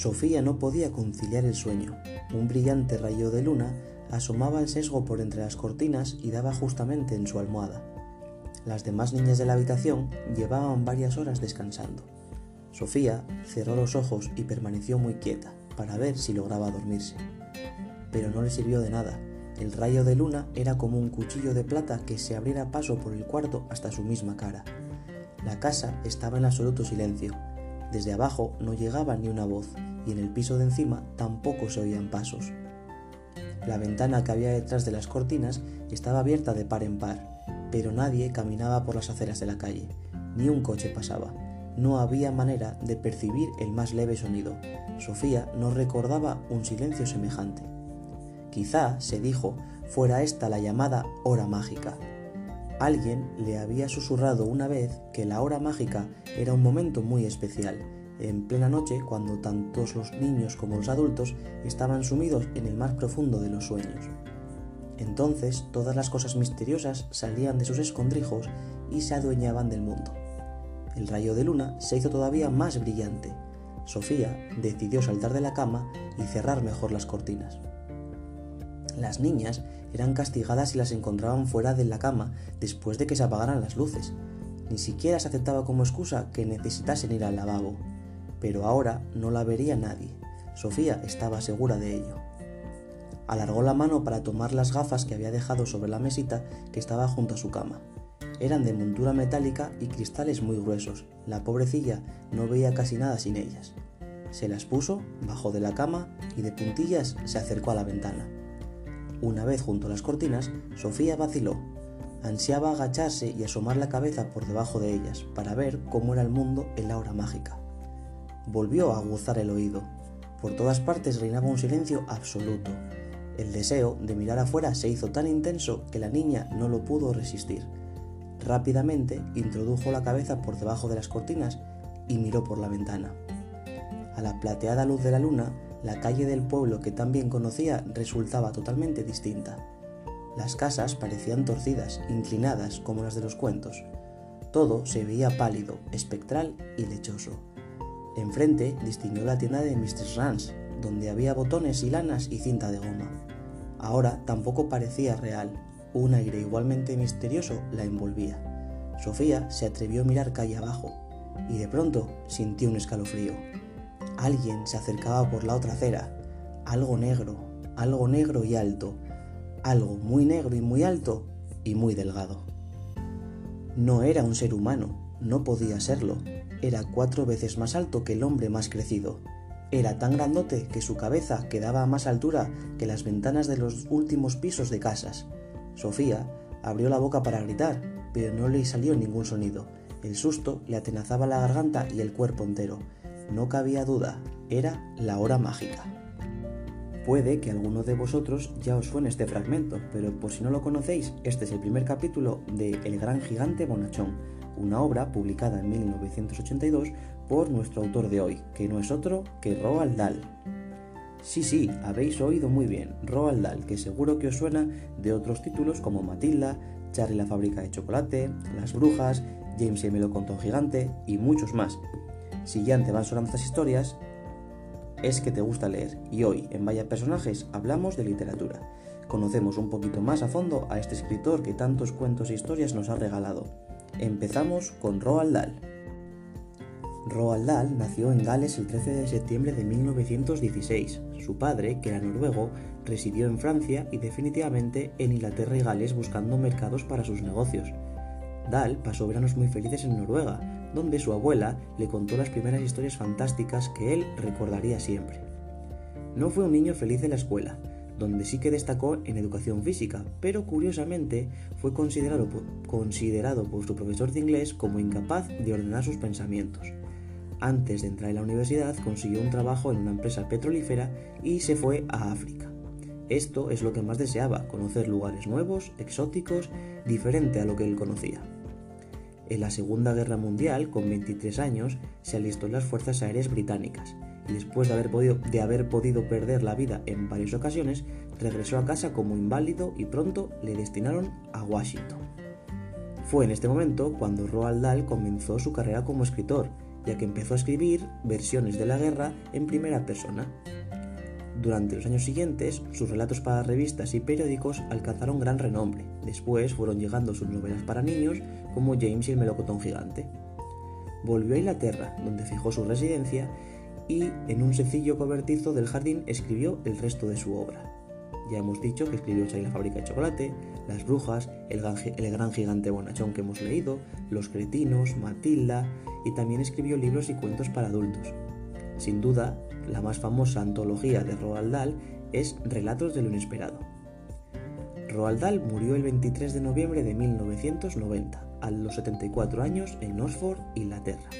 Sofía no podía conciliar el sueño. Un brillante rayo de luna asomaba el sesgo por entre las cortinas y daba justamente en su almohada. Las demás niñas de la habitación llevaban varias horas descansando. Sofía cerró los ojos y permaneció muy quieta para ver si lograba dormirse. Pero no le sirvió de nada. El rayo de luna era como un cuchillo de plata que se abriera paso por el cuarto hasta su misma cara. La casa estaba en absoluto silencio. Desde abajo no llegaba ni una voz y en el piso de encima tampoco se oían pasos. La ventana que había detrás de las cortinas estaba abierta de par en par, pero nadie caminaba por las aceras de la calle, ni un coche pasaba. No había manera de percibir el más leve sonido. Sofía no recordaba un silencio semejante. Quizá, se dijo, fuera esta la llamada hora mágica. Alguien le había susurrado una vez que la hora mágica era un momento muy especial, en plena noche cuando tantos los niños como los adultos estaban sumidos en el más profundo de los sueños. Entonces todas las cosas misteriosas salían de sus escondrijos y se adueñaban del mundo. El rayo de luna se hizo todavía más brillante. Sofía decidió saltar de la cama y cerrar mejor las cortinas. Las niñas eran castigadas si las encontraban fuera de la cama después de que se apagaran las luces. Ni siquiera se aceptaba como excusa que necesitasen ir al lavabo pero ahora no la vería nadie. Sofía estaba segura de ello. Alargó la mano para tomar las gafas que había dejado sobre la mesita que estaba junto a su cama. Eran de montura metálica y cristales muy gruesos. La pobrecilla no veía casi nada sin ellas. Se las puso, bajó de la cama y de puntillas se acercó a la ventana. Una vez junto a las cortinas, Sofía vaciló. Ansiaba agacharse y asomar la cabeza por debajo de ellas para ver cómo era el mundo en la hora mágica volvió a aguzar el oído. Por todas partes reinaba un silencio absoluto. El deseo de mirar afuera se hizo tan intenso que la niña no lo pudo resistir. Rápidamente introdujo la cabeza por debajo de las cortinas y miró por la ventana. A la plateada luz de la luna, la calle del pueblo que tan bien conocía resultaba totalmente distinta. Las casas parecían torcidas, inclinadas como las de los cuentos. Todo se veía pálido, espectral y lechoso. Enfrente distinguió la tienda de Mr. Rance, donde había botones y lanas y cinta de goma. Ahora tampoco parecía real, un aire igualmente misterioso la envolvía. Sofía se atrevió a mirar calle abajo y de pronto sintió un escalofrío. Alguien se acercaba por la otra acera, algo negro, algo negro y alto, algo muy negro y muy alto y muy delgado. No era un ser humano, no podía serlo, era cuatro veces más alto que el hombre más crecido. Era tan grandote que su cabeza quedaba a más altura que las ventanas de los últimos pisos de casas. Sofía abrió la boca para gritar, pero no le salió ningún sonido. El susto le atenazaba la garganta y el cuerpo entero. No cabía duda, era la hora mágica. Puede que alguno de vosotros ya os suene este fragmento, pero por si no lo conocéis, este es el primer capítulo de El gran gigante bonachón una obra publicada en 1982 por nuestro autor de hoy, que no es otro que Roald Dahl. Sí, sí, habéis oído muy bien, Roald Dahl, que seguro que os suena de otros títulos como Matilda, Charlie la fábrica de chocolate, Las brujas, James y el melocotón gigante y muchos más. Si ya te van sonando estas historias, es que te gusta leer y hoy en Vaya Personajes hablamos de literatura. Conocemos un poquito más a fondo a este escritor que tantos cuentos e historias nos ha regalado. Empezamos con Roald Dahl. Roald Dahl nació en Gales el 13 de septiembre de 1916. Su padre, que era noruego, residió en Francia y definitivamente en Inglaterra y Gales buscando mercados para sus negocios. Dahl pasó veranos muy felices en Noruega, donde su abuela le contó las primeras historias fantásticas que él recordaría siempre. No fue un niño feliz en la escuela, donde sí que destacó en educación física, pero curiosamente fue considerado por, considerado por su profesor de inglés como incapaz de ordenar sus pensamientos. Antes de entrar en la universidad consiguió un trabajo en una empresa petrolífera y se fue a África. Esto es lo que más deseaba, conocer lugares nuevos, exóticos, diferente a lo que él conocía. En la Segunda Guerra Mundial, con 23 años, se alistó en las Fuerzas Aéreas Británicas después de haber, podido, de haber podido perder la vida en varias ocasiones, regresó a casa como inválido y pronto le destinaron a Washington. Fue en este momento cuando Roald Dahl comenzó su carrera como escritor ya que empezó a escribir versiones de la guerra en primera persona. Durante los años siguientes, sus relatos para revistas y periódicos alcanzaron gran renombre. Después fueron llegando sus novelas para niños, como James y el melocotón gigante. Volvió a Inglaterra, donde fijó su residencia, y en un sencillo cobertizo del jardín escribió el resto de su obra. Ya hemos dicho que escribió Charlie la fábrica de chocolate, Las brujas, el el gran gigante bonachón que hemos leído, Los cretinos, Matilda, y también escribió libros y cuentos para adultos. Sin duda, la más famosa antología de Roald Dahl es Relatos de lo Inesperado. Roald Dahl murió el 23 de noviembre de 1990, a los 74 años, en Oxford, Inglaterra.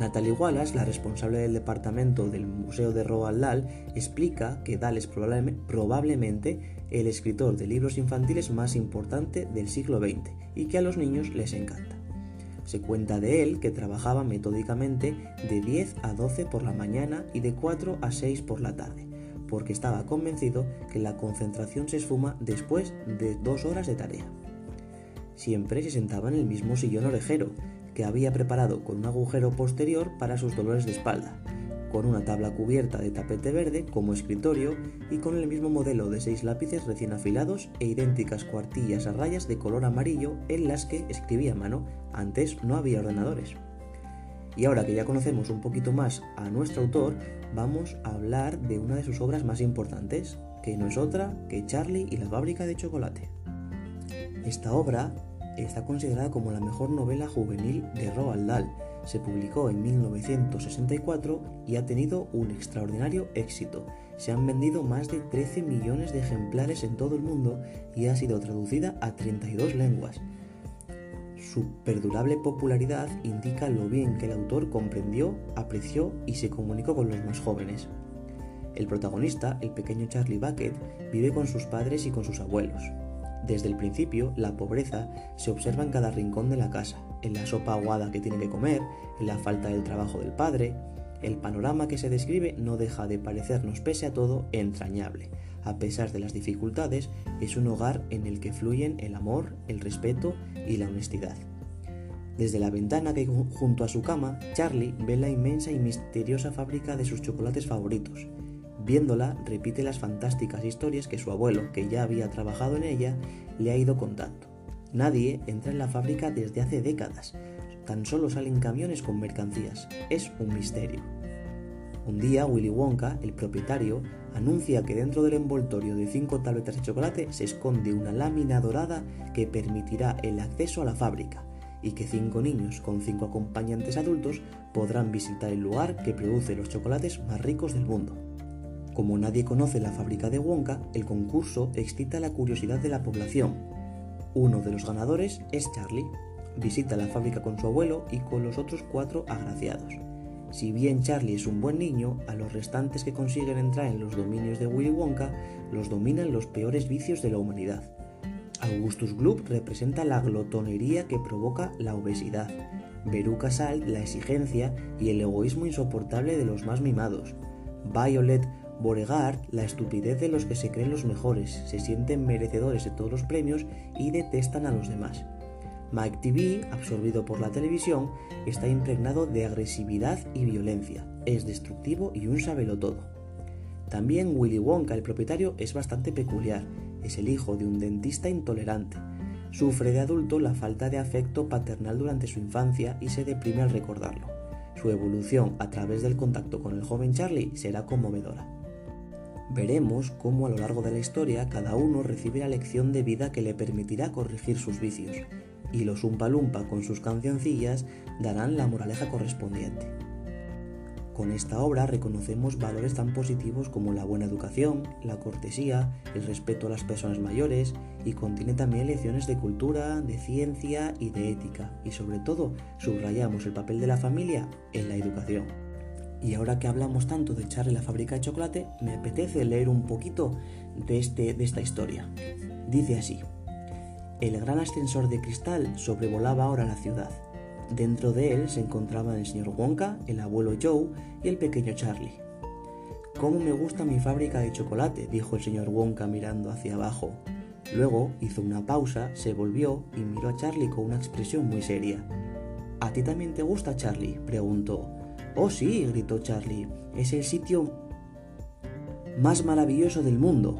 Natalie Wallace, la responsable del departamento del Museo de Roald Dahl, explica que Dahl es probablemente el escritor de libros infantiles más importante del siglo XX y que a los niños les encanta. Se cuenta de él que trabajaba metódicamente de 10 a 12 por la mañana y de 4 a 6 por la tarde, porque estaba convencido que la concentración se esfuma después de dos horas de tarea. Siempre se sentaba en el mismo sillón orejero, que había preparado con un agujero posterior para sus dolores de espalda, con una tabla cubierta de tapete verde como escritorio y con el mismo modelo de seis lápices recién afilados e idénticas cuartillas a rayas de color amarillo en las que escribía a mano, antes no había ordenadores. Y ahora que ya conocemos un poquito más a nuestro autor, vamos a hablar de una de sus obras más importantes, que no es otra que Charlie y la fábrica de chocolate. Esta obra está considerada como la mejor novela juvenil de Roald Dahl, se publicó en 1964 y ha tenido un extraordinario éxito. Se han vendido más de 13 millones de ejemplares en todo el mundo y ha sido traducida a 32 lenguas. Su perdurable popularidad indica lo bien que el autor comprendió, apreció y se comunicó con los más jóvenes. El protagonista, el pequeño Charlie Bucket, vive con sus padres y con sus abuelos. Desde el principio, la pobreza se observa en cada rincón de la casa, en la sopa aguada que tiene que comer, en la falta del trabajo del padre. El panorama que se describe no deja de parecernos, pese a todo, entrañable. A pesar de las dificultades, es un hogar en el que fluyen el amor, el respeto y la honestidad. Desde la ventana que junto a su cama, Charlie ve la inmensa y misteriosa fábrica de sus chocolates favoritos, Viéndola, repite las fantásticas historias que su abuelo, que ya había trabajado en ella, le ha ido contando. Nadie entra en la fábrica desde hace décadas. Tan solo salen camiones con mercancías. Es un misterio. Un día, Willy Wonka, el propietario, anuncia que dentro del envoltorio de cinco tabletas de chocolate se esconde una lámina dorada que permitirá el acceso a la fábrica y que cinco niños con cinco acompañantes adultos podrán visitar el lugar que produce los chocolates más ricos del mundo. Como nadie conoce la fábrica de Wonka, el concurso excita la curiosidad de la población. Uno de los ganadores es Charlie. Visita la fábrica con su abuelo y con los otros cuatro agraciados. Si bien Charlie es un buen niño, a los restantes que consiguen entrar en los dominios de Willy Wonka los dominan los peores vicios de la humanidad. Augustus Gloop representa la glotonería que provoca la obesidad. Veruca Salt la exigencia y el egoísmo insoportable de los más mimados. Violet Beauregard, la estupidez de los que se creen los mejores, se sienten merecedores de todos los premios y detestan a los demás. Mike TV, absorbido por la televisión, está impregnado de agresividad y violencia, es destructivo y un todo. También Willy Wonka, el propietario, es bastante peculiar, es el hijo de un dentista intolerante. Sufre de adulto la falta de afecto paternal durante su infancia y se deprime al recordarlo. Su evolución a través del contacto con el joven Charlie será conmovedora veremos cómo a lo largo de la historia cada uno recibe la lección de vida que le permitirá corregir sus vicios, y los Umpa Lumpa con sus cancioncillas darán la moraleja correspondiente. Con esta obra reconocemos valores tan positivos como la buena educación, la cortesía, el respeto a las personas mayores y contiene también lecciones de cultura, de ciencia y de ética y sobre todo subrayamos el papel de la familia en la educación. Y ahora que hablamos tanto de Charlie la fábrica de chocolate, me apetece leer un poquito de, este, de esta historia. Dice así, el gran ascensor de cristal sobrevolaba ahora la ciudad. Dentro de él se encontraban el señor Wonka, el abuelo Joe y el pequeño Charlie. ¿Cómo me gusta mi fábrica de chocolate? dijo el señor Wonka mirando hacia abajo. Luego hizo una pausa, se volvió y miró a Charlie con una expresión muy seria. ¿A ti también te gusta, Charlie? preguntó. Oh, sí, gritó Charlie. Es el sitio más maravilloso del mundo.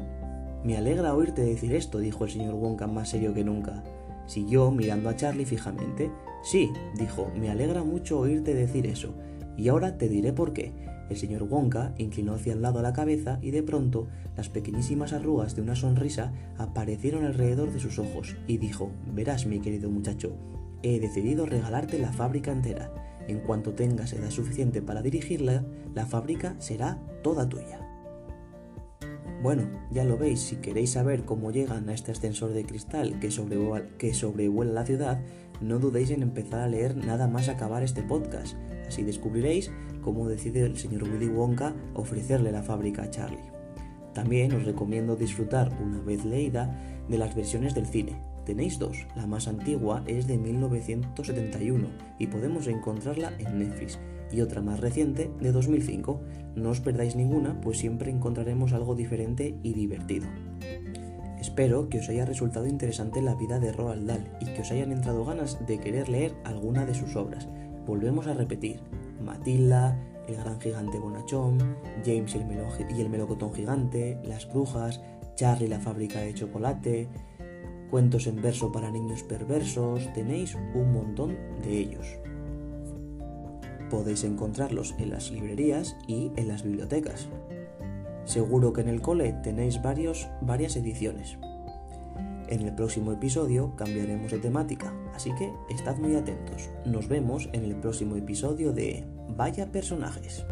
Me alegra oírte decir esto, dijo el señor Wonka más serio que nunca. Siguió mirando a Charlie fijamente. Sí, dijo, me alegra mucho oírte decir eso. Y ahora te diré por qué. El señor Wonka inclinó hacia el lado la cabeza y de pronto las pequeñísimas arrugas de una sonrisa aparecieron alrededor de sus ojos y dijo, verás mi querido muchacho, he decidido regalarte la fábrica entera. En cuanto tengas edad suficiente para dirigirla, la fábrica será toda tuya. Bueno, ya lo veis, si queréis saber cómo llegan a este ascensor de cristal que sobrevuela, que sobrevuela la ciudad, no dudéis en empezar a leer nada más acabar este podcast. Así descubriréis cómo decide el señor Willy Wonka ofrecerle la fábrica a Charlie. También os recomiendo disfrutar, una vez leída, de las versiones del cine. Tenéis dos, la más antigua es de 1971 y podemos encontrarla en Netflix y otra más reciente de 2005. No os perdáis ninguna, pues siempre encontraremos algo diferente y divertido. Espero que os haya resultado interesante la vida de Roald Dahl y que os hayan entrado ganas de querer leer alguna de sus obras. Volvemos a repetir, Matilda, El gran gigante bonachón, James y el, y el melocotón gigante, Las brujas, Charlie la fábrica de chocolate, cuentos en verso para niños perversos, tenéis un montón de ellos. Podéis encontrarlos en las librerías y en las bibliotecas. Seguro que en el cole tenéis varios, varias ediciones. En el próximo episodio cambiaremos de temática, así que estad muy atentos. Nos vemos en el próximo episodio de Vaya personajes.